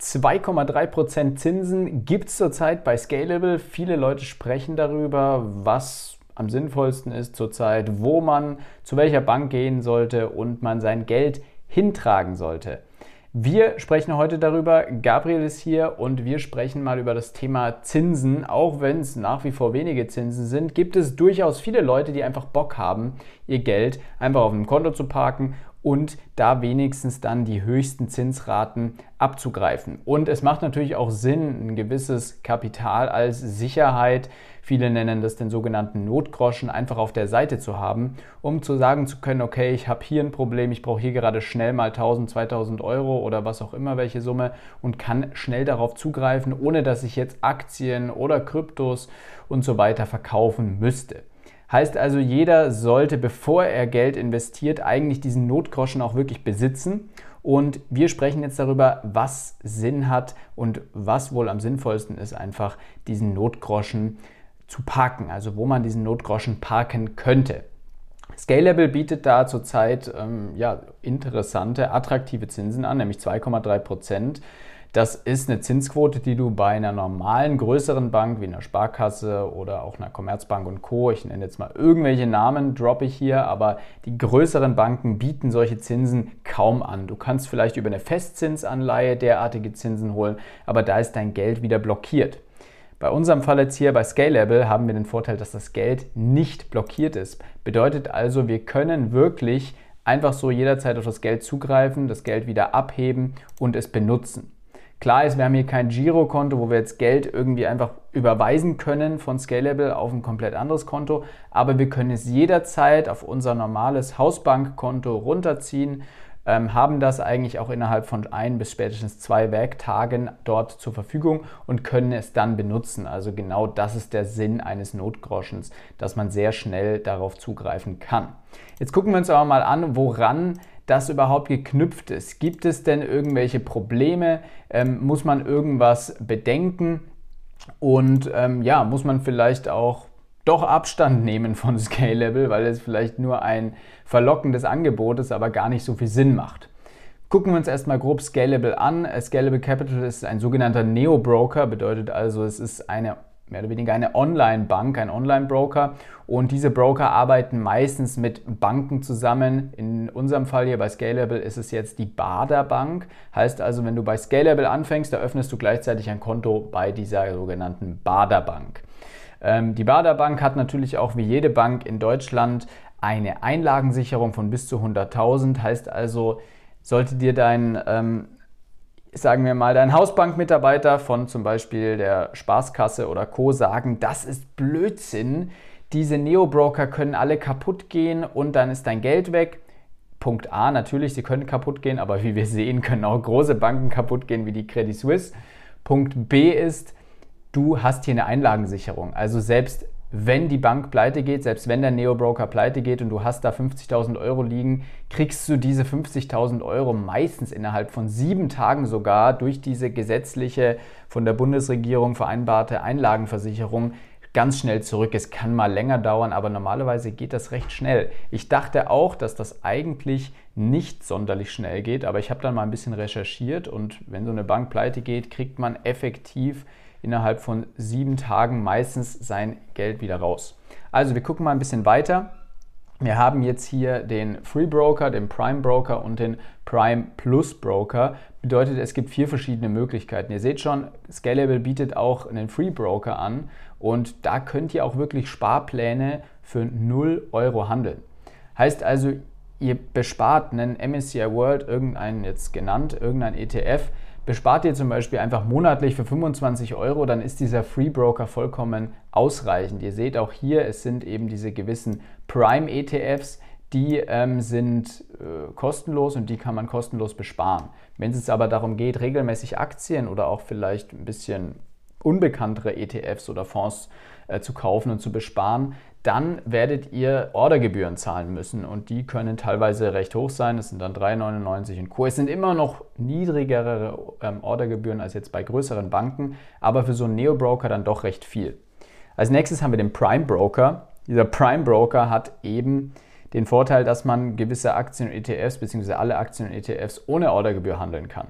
2,3% Zinsen gibt es zurzeit bei Scalable. Viele Leute sprechen darüber, was am sinnvollsten ist zurzeit, wo man zu welcher Bank gehen sollte und man sein Geld hintragen sollte. Wir sprechen heute darüber. Gabriel ist hier und wir sprechen mal über das Thema Zinsen. Auch wenn es nach wie vor wenige Zinsen sind, gibt es durchaus viele Leute, die einfach Bock haben, ihr Geld einfach auf einem Konto zu parken und da wenigstens dann die höchsten Zinsraten abzugreifen. Und es macht natürlich auch Sinn, ein gewisses Kapital als Sicherheit, viele nennen das den sogenannten Notgroschen, einfach auf der Seite zu haben, um zu sagen zu können, okay, ich habe hier ein Problem, ich brauche hier gerade schnell mal 1000, 2000 Euro oder was auch immer, welche Summe und kann schnell darauf zugreifen, ohne dass ich jetzt Aktien oder Kryptos und so weiter verkaufen müsste. Heißt also, jeder sollte, bevor er Geld investiert, eigentlich diesen Notgroschen auch wirklich besitzen. Und wir sprechen jetzt darüber, was Sinn hat und was wohl am sinnvollsten ist, einfach diesen Notgroschen zu parken, also wo man diesen Notgroschen parken könnte. Scalable bietet da zurzeit ähm, ja, interessante, attraktive Zinsen an, nämlich 2,3 Prozent. Das ist eine Zinsquote, die du bei einer normalen, größeren Bank wie einer Sparkasse oder auch einer Commerzbank und Co., ich nenne jetzt mal irgendwelche Namen, droppe ich hier, aber die größeren Banken bieten solche Zinsen kaum an. Du kannst vielleicht über eine Festzinsanleihe derartige Zinsen holen, aber da ist dein Geld wieder blockiert. Bei unserem Fall jetzt hier bei Scalable haben wir den Vorteil, dass das Geld nicht blockiert ist. Bedeutet also, wir können wirklich einfach so jederzeit auf das Geld zugreifen, das Geld wieder abheben und es benutzen. Klar ist, wir haben hier kein Girokonto, wo wir jetzt Geld irgendwie einfach überweisen können von Scalable auf ein komplett anderes Konto, aber wir können es jederzeit auf unser normales Hausbankkonto runterziehen, ähm, haben das eigentlich auch innerhalb von ein bis spätestens zwei Werktagen dort zur Verfügung und können es dann benutzen. Also genau das ist der Sinn eines Notgroschens, dass man sehr schnell darauf zugreifen kann. Jetzt gucken wir uns aber mal an, woran das überhaupt geknüpft ist. Gibt es denn irgendwelche Probleme? Ähm, muss man irgendwas bedenken? Und ähm, ja, muss man vielleicht auch doch Abstand nehmen von Scalable, weil es vielleicht nur ein verlockendes Angebot ist, aber gar nicht so viel Sinn macht. Gucken wir uns erstmal grob Scalable an. Scalable Capital ist ein sogenannter Neo-Broker, bedeutet also, es ist eine mehr oder weniger eine Online-Bank, ein Online-Broker. Und diese Broker arbeiten meistens mit Banken zusammen. In unserem Fall hier bei Scalable ist es jetzt die Bader Bank. Heißt also, wenn du bei Scalable anfängst, eröffnest du gleichzeitig ein Konto bei dieser sogenannten Bader Bank. Ähm, die Bader Bank hat natürlich auch wie jede Bank in Deutschland eine Einlagensicherung von bis zu 100.000. Heißt also, sollte dir dein ähm, sagen wir mal, dein Hausbankmitarbeiter von zum Beispiel der Spaßkasse oder Co. sagen, das ist Blödsinn, diese Neo-Broker können alle kaputt gehen und dann ist dein Geld weg. Punkt A, natürlich, sie können kaputt gehen, aber wie wir sehen, können auch große Banken kaputt gehen wie die Credit Suisse. Punkt B ist, du hast hier eine Einlagensicherung. Also selbst wenn die Bank pleite geht, selbst wenn der Neo-Broker pleite geht und du hast da 50.000 Euro liegen, kriegst du diese 50.000 Euro meistens innerhalb von sieben Tagen sogar durch diese gesetzliche, von der Bundesregierung vereinbarte Einlagenversicherung ganz schnell zurück. Es kann mal länger dauern, aber normalerweise geht das recht schnell. Ich dachte auch, dass das eigentlich nicht sonderlich schnell geht, aber ich habe dann mal ein bisschen recherchiert und wenn so eine Bank pleite geht, kriegt man effektiv innerhalb von sieben Tagen meistens sein Geld wieder raus. Also wir gucken mal ein bisschen weiter. Wir haben jetzt hier den Free Broker, den Prime Broker und den Prime Plus Broker. Bedeutet, es gibt vier verschiedene Möglichkeiten. Ihr seht schon, Scalable bietet auch einen Free Broker an und da könnt ihr auch wirklich Sparpläne für 0 Euro handeln. Heißt also, ihr bespart einen MSCI World, irgendeinen jetzt genannt, irgendein ETF, Bespart ihr zum Beispiel einfach monatlich für 25 Euro, dann ist dieser Free Broker vollkommen ausreichend. Ihr seht auch hier, es sind eben diese gewissen Prime ETFs, die ähm, sind äh, kostenlos und die kann man kostenlos besparen. Wenn es aber darum geht, regelmäßig Aktien oder auch vielleicht ein bisschen unbekanntere ETFs oder Fonds äh, zu kaufen und zu besparen, dann werdet ihr Ordergebühren zahlen müssen und die können teilweise recht hoch sein. Das sind dann 3,99 und Co. Es sind immer noch niedrigere ähm, Ordergebühren als jetzt bei größeren Banken, aber für so einen Neo-Broker dann doch recht viel. Als nächstes haben wir den Prime Broker. Dieser Prime Broker hat eben den Vorteil, dass man gewisse Aktien und ETFs bzw. alle Aktien und ETFs ohne Ordergebühr handeln kann.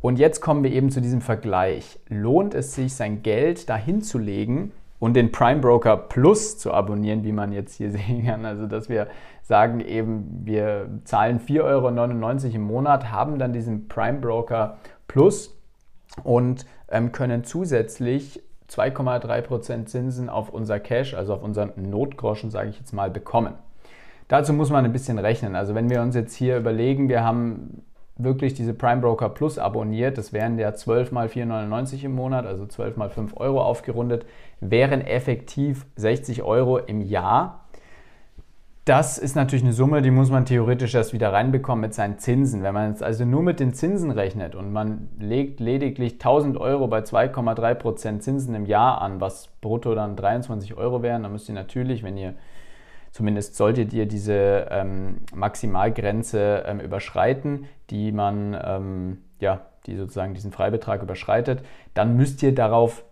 Und jetzt kommen wir eben zu diesem Vergleich. Lohnt es sich, sein Geld dahin zu legen und den Prime Broker Plus zu abonnieren, wie man jetzt hier sehen kann? Also, dass wir sagen eben, wir zahlen 4,99 Euro im Monat, haben dann diesen Prime Broker Plus und ähm, können zusätzlich 2,3% Zinsen auf unser Cash, also auf unseren Notgroschen, sage ich jetzt mal, bekommen. Dazu muss man ein bisschen rechnen. Also wenn wir uns jetzt hier überlegen, wir haben wirklich diese Prime Broker Plus abonniert, das wären ja 12 mal 4,99 im Monat, also 12 mal 5 Euro aufgerundet, wären effektiv 60 Euro im Jahr. Das ist natürlich eine Summe, die muss man theoretisch erst wieder reinbekommen mit seinen Zinsen. Wenn man jetzt also nur mit den Zinsen rechnet und man legt lediglich 1000 Euro bei 2,3% Zinsen im Jahr an, was brutto dann 23 Euro wären, dann müsst ihr natürlich, wenn ihr zumindest solltet ihr diese ähm, Maximalgrenze ähm, überschreiten, die man, ähm, ja, die sozusagen diesen Freibetrag überschreitet, dann müsst ihr darauf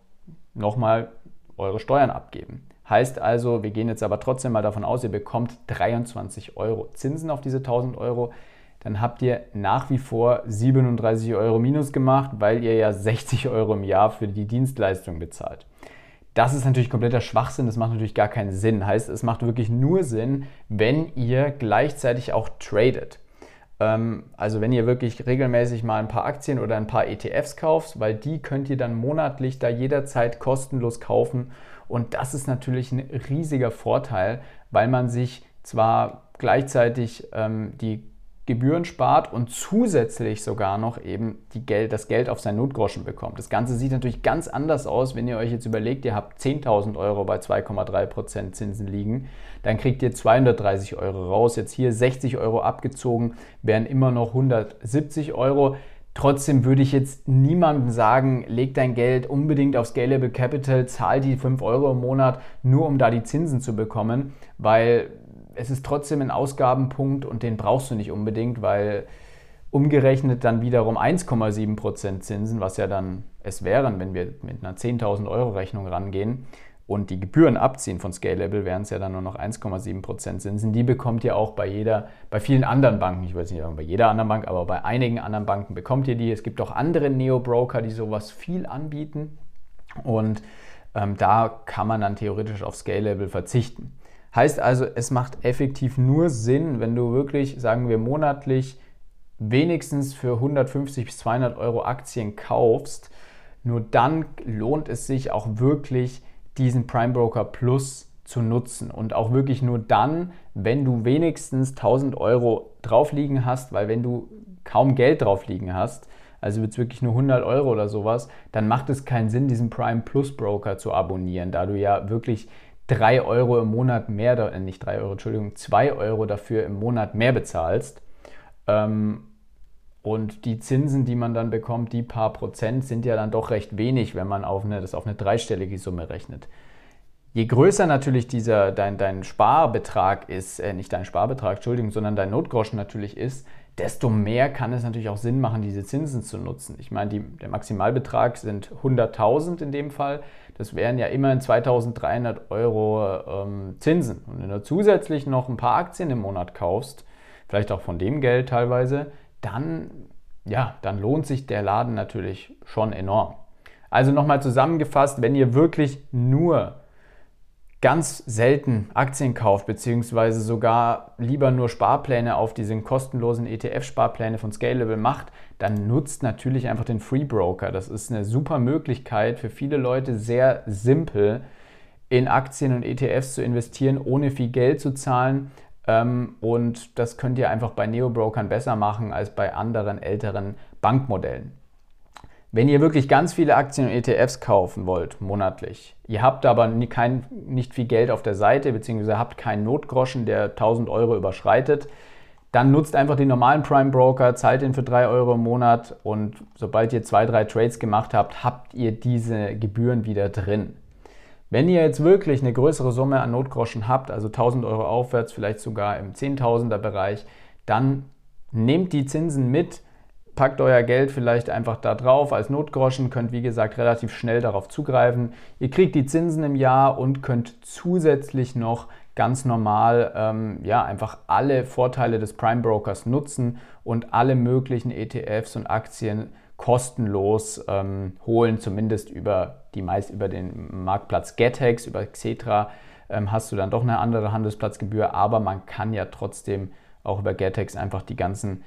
nochmal eure Steuern abgeben. Heißt also, wir gehen jetzt aber trotzdem mal davon aus, ihr bekommt 23 Euro Zinsen auf diese 1000 Euro. Dann habt ihr nach wie vor 37 Euro minus gemacht, weil ihr ja 60 Euro im Jahr für die Dienstleistung bezahlt. Das ist natürlich kompletter Schwachsinn, das macht natürlich gar keinen Sinn. Heißt, es macht wirklich nur Sinn, wenn ihr gleichzeitig auch tradet. Ähm, also wenn ihr wirklich regelmäßig mal ein paar Aktien oder ein paar ETFs kauft, weil die könnt ihr dann monatlich da jederzeit kostenlos kaufen. Und das ist natürlich ein riesiger Vorteil, weil man sich zwar gleichzeitig ähm, die Gebühren spart und zusätzlich sogar noch eben Geld, das Geld auf sein Notgroschen bekommt. Das Ganze sieht natürlich ganz anders aus, wenn ihr euch jetzt überlegt, ihr habt 10.000 Euro bei 2,3% Zinsen liegen, dann kriegt ihr 230 Euro raus. Jetzt hier 60 Euro abgezogen, wären immer noch 170 Euro. Trotzdem würde ich jetzt niemandem sagen, leg dein Geld unbedingt auf Scalable Capital, zahl die 5 Euro im Monat, nur um da die Zinsen zu bekommen, weil es ist trotzdem ein Ausgabenpunkt und den brauchst du nicht unbedingt, weil umgerechnet dann wiederum 1,7% Zinsen, was ja dann es wären, wenn wir mit einer 10.000 Euro Rechnung rangehen und die Gebühren abziehen von Scalable, wären es ja dann nur noch 1,7% Zinsen. Die bekommt ihr auch bei jeder, bei vielen anderen Banken, ich weiß nicht bei jeder anderen Bank, aber bei einigen anderen Banken bekommt ihr die. Es gibt auch andere Neo-Broker, die sowas viel anbieten und ähm, da kann man dann theoretisch auf Scalable verzichten. Heißt also, es macht effektiv nur Sinn, wenn du wirklich, sagen wir, monatlich wenigstens für 150 bis 200 Euro Aktien kaufst. Nur dann lohnt es sich auch wirklich, diesen Prime Broker Plus zu nutzen. Und auch wirklich nur dann, wenn du wenigstens 1000 Euro drauf liegen hast, weil wenn du kaum Geld drauf liegen hast, also wird es wirklich nur 100 Euro oder sowas, dann macht es keinen Sinn, diesen Prime Plus Broker zu abonnieren, da du ja wirklich 3 Euro im Monat mehr, äh, nicht 3 Euro, Entschuldigung, 2 Euro dafür im Monat mehr bezahlst. Ähm, und die Zinsen, die man dann bekommt, die paar Prozent, sind ja dann doch recht wenig, wenn man auf eine, das auf eine dreistellige Summe rechnet. Je größer natürlich dieser, dein, dein Sparbetrag ist, äh, nicht dein Sparbetrag, Entschuldigung, sondern dein Notgroschen natürlich ist, desto mehr kann es natürlich auch Sinn machen, diese Zinsen zu nutzen. Ich meine, die, der Maximalbetrag sind 100.000 in dem Fall. Das wären ja immerhin 2.300 Euro ähm, Zinsen. Und wenn du zusätzlich noch ein paar Aktien im Monat kaufst, vielleicht auch von dem Geld teilweise, dann, ja, dann lohnt sich der Laden natürlich schon enorm. Also nochmal zusammengefasst, wenn ihr wirklich nur ganz selten Aktien kauft, beziehungsweise sogar lieber nur Sparpläne auf diesen kostenlosen ETF-Sparpläne von Scalable macht, dann nutzt natürlich einfach den Free Broker. Das ist eine super Möglichkeit für viele Leute, sehr simpel in Aktien und ETFs zu investieren, ohne viel Geld zu zahlen. Ähm, und das könnt ihr einfach bei Neo-Brokern besser machen als bei anderen älteren Bankmodellen. Wenn ihr wirklich ganz viele Aktien und ETFs kaufen wollt, monatlich, ihr habt aber kein, nicht viel Geld auf der Seite, beziehungsweise habt keinen Notgroschen, der 1000 Euro überschreitet, dann nutzt einfach den normalen Prime Broker, zahlt ihn für 3 Euro im Monat und sobald ihr zwei, drei Trades gemacht habt, habt ihr diese Gebühren wieder drin. Wenn ihr jetzt wirklich eine größere Summe an Notgroschen habt, also 1000 Euro aufwärts, vielleicht sogar im 10.000er Bereich, dann nehmt die Zinsen mit packt euer Geld vielleicht einfach da drauf als Notgroschen, könnt wie gesagt relativ schnell darauf zugreifen. Ihr kriegt die Zinsen im Jahr und könnt zusätzlich noch ganz normal ähm, ja, einfach alle Vorteile des Prime Brokers nutzen und alle möglichen ETFs und Aktien kostenlos ähm, holen, zumindest über die meist über den Marktplatz Getex, über Xetra ähm, hast du dann doch eine andere Handelsplatzgebühr, aber man kann ja trotzdem auch über Getex einfach die ganzen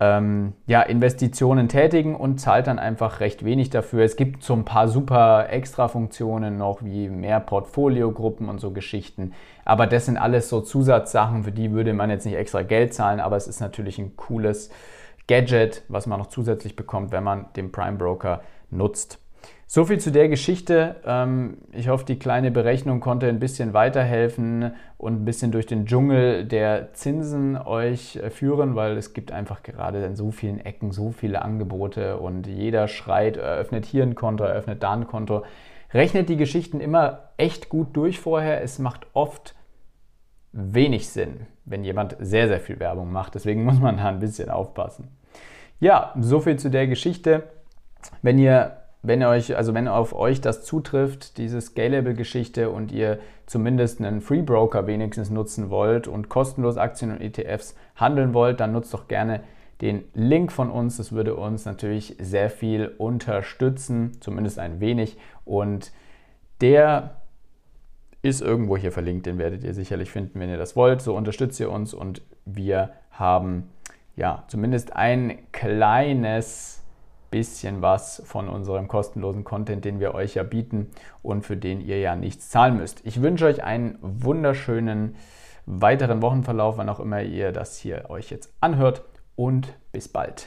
ähm, ja, Investitionen tätigen und zahlt dann einfach recht wenig dafür. Es gibt so ein paar super Extra-Funktionen noch, wie mehr Portfoliogruppen und so Geschichten. Aber das sind alles so Zusatzsachen, für die würde man jetzt nicht extra Geld zahlen, aber es ist natürlich ein cooles Gadget, was man noch zusätzlich bekommt, wenn man den Prime Broker nutzt. So viel zu der Geschichte. Ähm, ich hoffe, die kleine Berechnung konnte ein bisschen weiterhelfen und ein bisschen durch den Dschungel der Zinsen euch äh, führen, weil es gibt einfach gerade in so vielen Ecken so viele Angebote und jeder schreit, eröffnet hier ein Konto, eröffnet da ein Konto. Rechnet die Geschichten immer echt gut durch vorher. Es macht oft wenig Sinn, wenn jemand sehr, sehr viel Werbung macht. Deswegen muss man da ein bisschen aufpassen. Ja, so viel zu der Geschichte. Wenn ihr wenn euch, also wenn auf euch das zutrifft, diese Scalable-Geschichte und ihr zumindest einen Free Broker wenigstens nutzen wollt und kostenlos Aktien und ETFs handeln wollt, dann nutzt doch gerne den Link von uns. Das würde uns natürlich sehr viel unterstützen, zumindest ein wenig. Und der ist irgendwo hier verlinkt, den werdet ihr sicherlich finden, wenn ihr das wollt. So unterstützt ihr uns und wir haben ja zumindest ein kleines bisschen was von unserem kostenlosen Content, den wir euch ja bieten und für den ihr ja nichts zahlen müsst. Ich wünsche euch einen wunderschönen weiteren Wochenverlauf, wann auch immer ihr das hier euch jetzt anhört und bis bald.